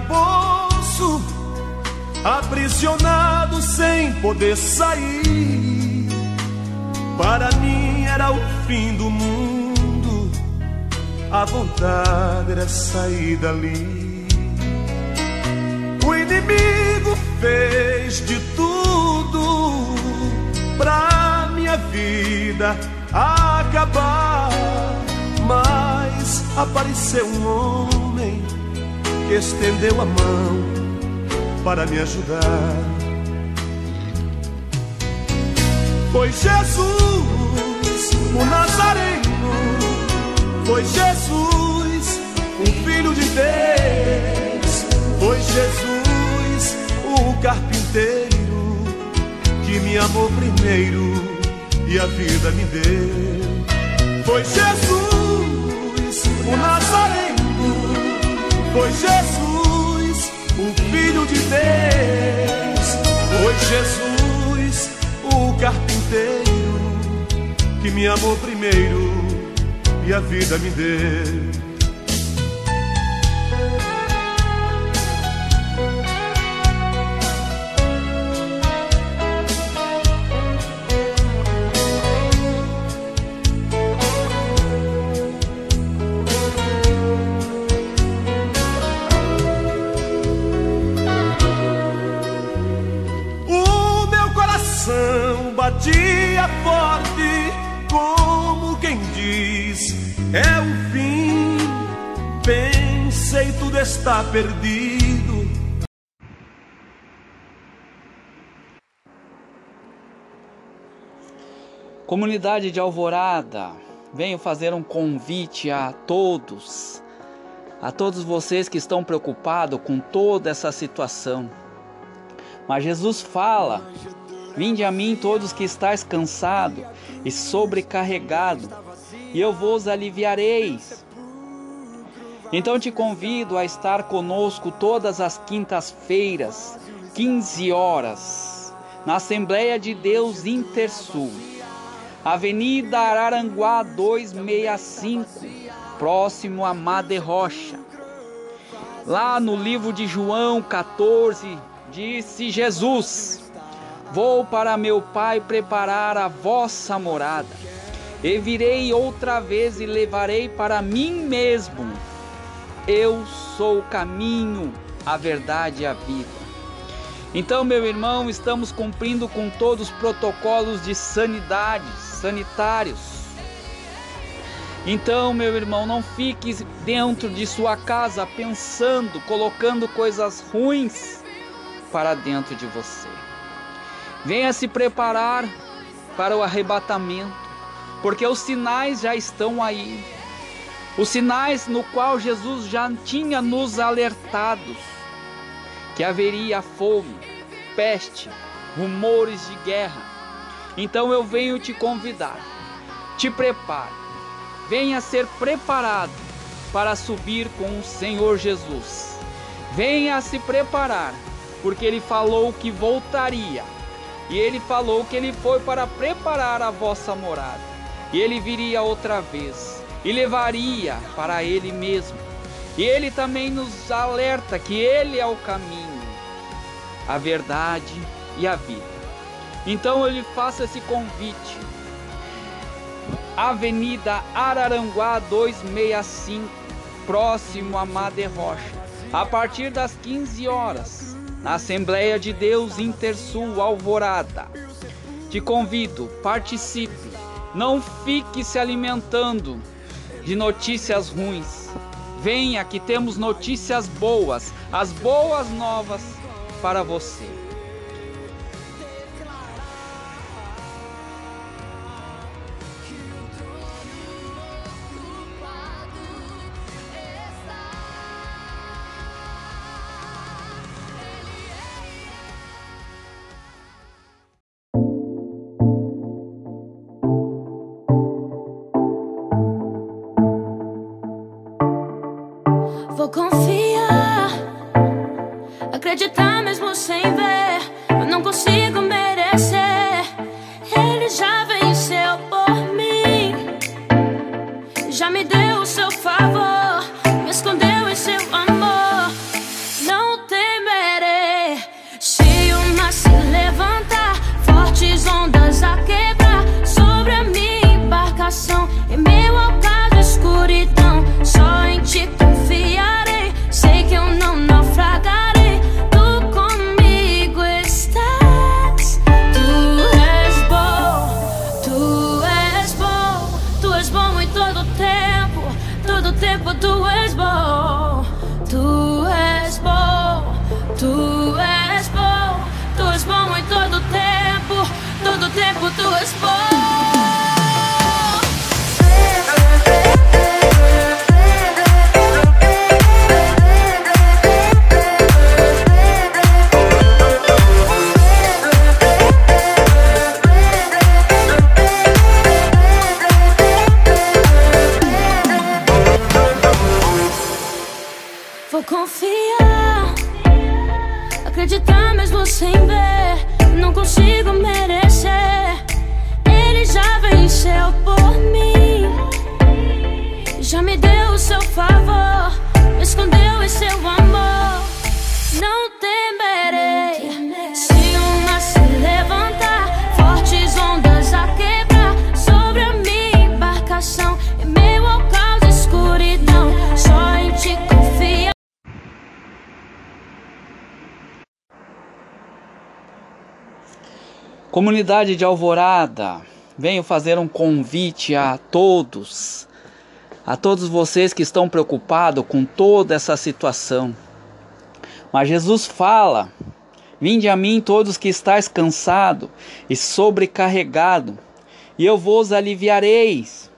calabouço, aprisionado sem poder sair. Para mim era o fim do mundo, a vontade era sair dali. O inimigo fez de tudo pra minha vida acabar, mas apareceu um homem que estendeu a mão para me ajudar. Foi Jesus, o Nazareno, foi Jesus, o Filho de Deus, foi Jesus, o carpinteiro, que me amou primeiro e a vida me deu. Foi Jesus, foi Jesus, o Filho de Deus. Foi Jesus, o carpinteiro, que me amou primeiro e a vida me deu. Batia forte, como quem diz: é o fim. Pensei, tudo está perdido. Comunidade de Alvorada, venho fazer um convite a todos, a todos vocês que estão preocupados com toda essa situação. Mas Jesus fala Vinde a mim todos que estáis cansado e sobrecarregado, e eu vos aliviareis. Então te convido a estar conosco todas as quintas-feiras, 15 horas, na Assembleia de Deus Intersul, Avenida Araranguá 265, próximo a Made Rocha. Lá no livro de João 14, disse Jesus: Vou para meu Pai preparar a vossa morada. E virei outra vez e levarei para mim mesmo. Eu sou o caminho, a verdade e a vida. Então, meu irmão, estamos cumprindo com todos os protocolos de sanidade, sanitários. Então, meu irmão, não fique dentro de sua casa pensando, colocando coisas ruins para dentro de você. Venha se preparar para o arrebatamento, porque os sinais já estão aí. Os sinais no qual Jesus já tinha nos alertado que haveria fome, peste, rumores de guerra. Então eu venho te convidar. Te prepare. Venha ser preparado para subir com o Senhor Jesus. Venha se preparar, porque ele falou que voltaria e ele falou que ele foi para preparar a vossa morada. E ele viria outra vez e levaria para ele mesmo. E ele também nos alerta que ele é o caminho, a verdade e a vida. Então eu lhe faço esse convite. Avenida Araranguá 265, próximo a Made Rocha, a partir das 15 horas na Assembleia de Deus Intersul Alvorada. Te convido, participe. Não fique se alimentando de notícias ruins. Venha que temos notícias boas, as boas novas para você. Já me deu o seu favor, Vou confiar, acreditar mesmo sem ver. Não consigo merecer. Ele já venceu por mim, já me deu o seu favor, me escondeu em seu amor. Não tem. Comunidade de Alvorada, venho fazer um convite a todos, a todos vocês que estão preocupados com toda essa situação. Mas Jesus fala: Vinde a mim todos que estáis cansado e sobrecarregado, e eu vos aliviareis.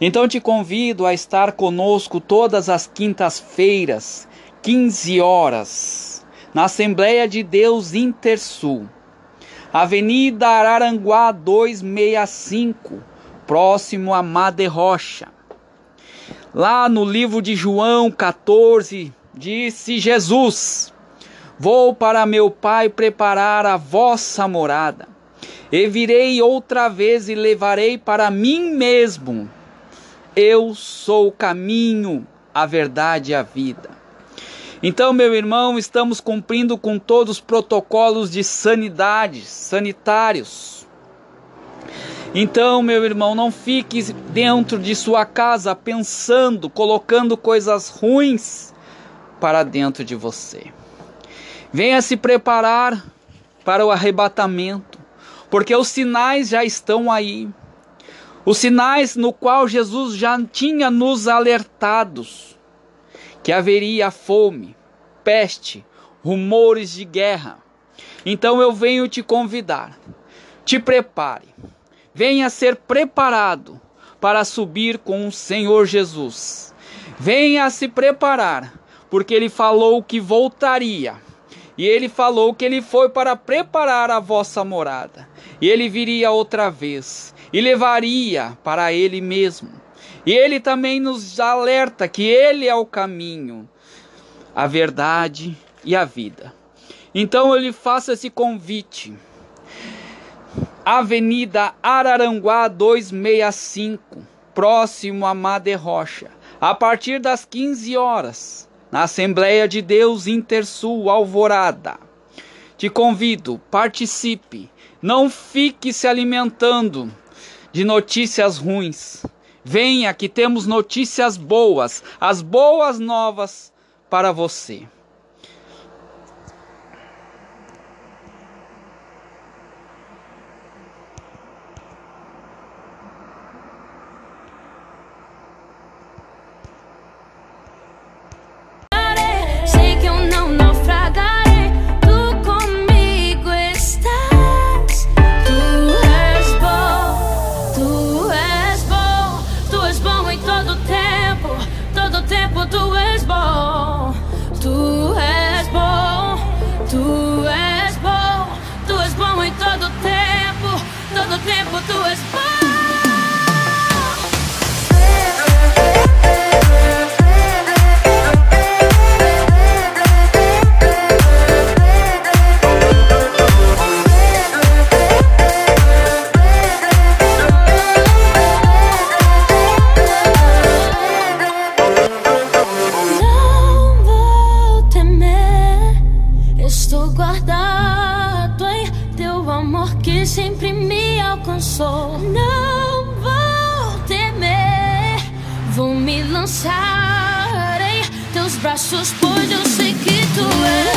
Então te convido a estar conosco todas as quintas-feiras, 15 horas, na Assembleia de Deus Intersul Avenida Araranguá 265, próximo a Made Rocha. Lá no livro de João 14, disse Jesus: Vou para meu Pai preparar a vossa morada. E virei outra vez e levarei para mim mesmo. Eu sou o caminho, a verdade e a vida. Então, meu irmão, estamos cumprindo com todos os protocolos de sanidade, sanitários. Então, meu irmão, não fique dentro de sua casa pensando, colocando coisas ruins para dentro de você. Venha se preparar para o arrebatamento, porque os sinais já estão aí. Os sinais no qual Jesus já tinha nos alertados que haveria fome, peste, rumores de guerra. Então eu venho te convidar. Te prepare. Venha ser preparado para subir com o Senhor Jesus. Venha se preparar, porque ele falou que voltaria. E ele falou que ele foi para preparar a vossa morada. E ele viria outra vez e levaria para ele mesmo e ele também nos alerta que ele é o caminho, a verdade e a vida. Então eu lhe faço esse convite. Avenida Araranguá 265, próximo a Made Rocha, a partir das 15 horas, na Assembleia de Deus Intersul Alvorada. Te convido, participe, não fique se alimentando de notícias ruins. Venha que temos notícias boas, as boas novas para você. sempre me alcançou. Não vou temer, vou me lançar em teus braços, pois eu sei que tu és.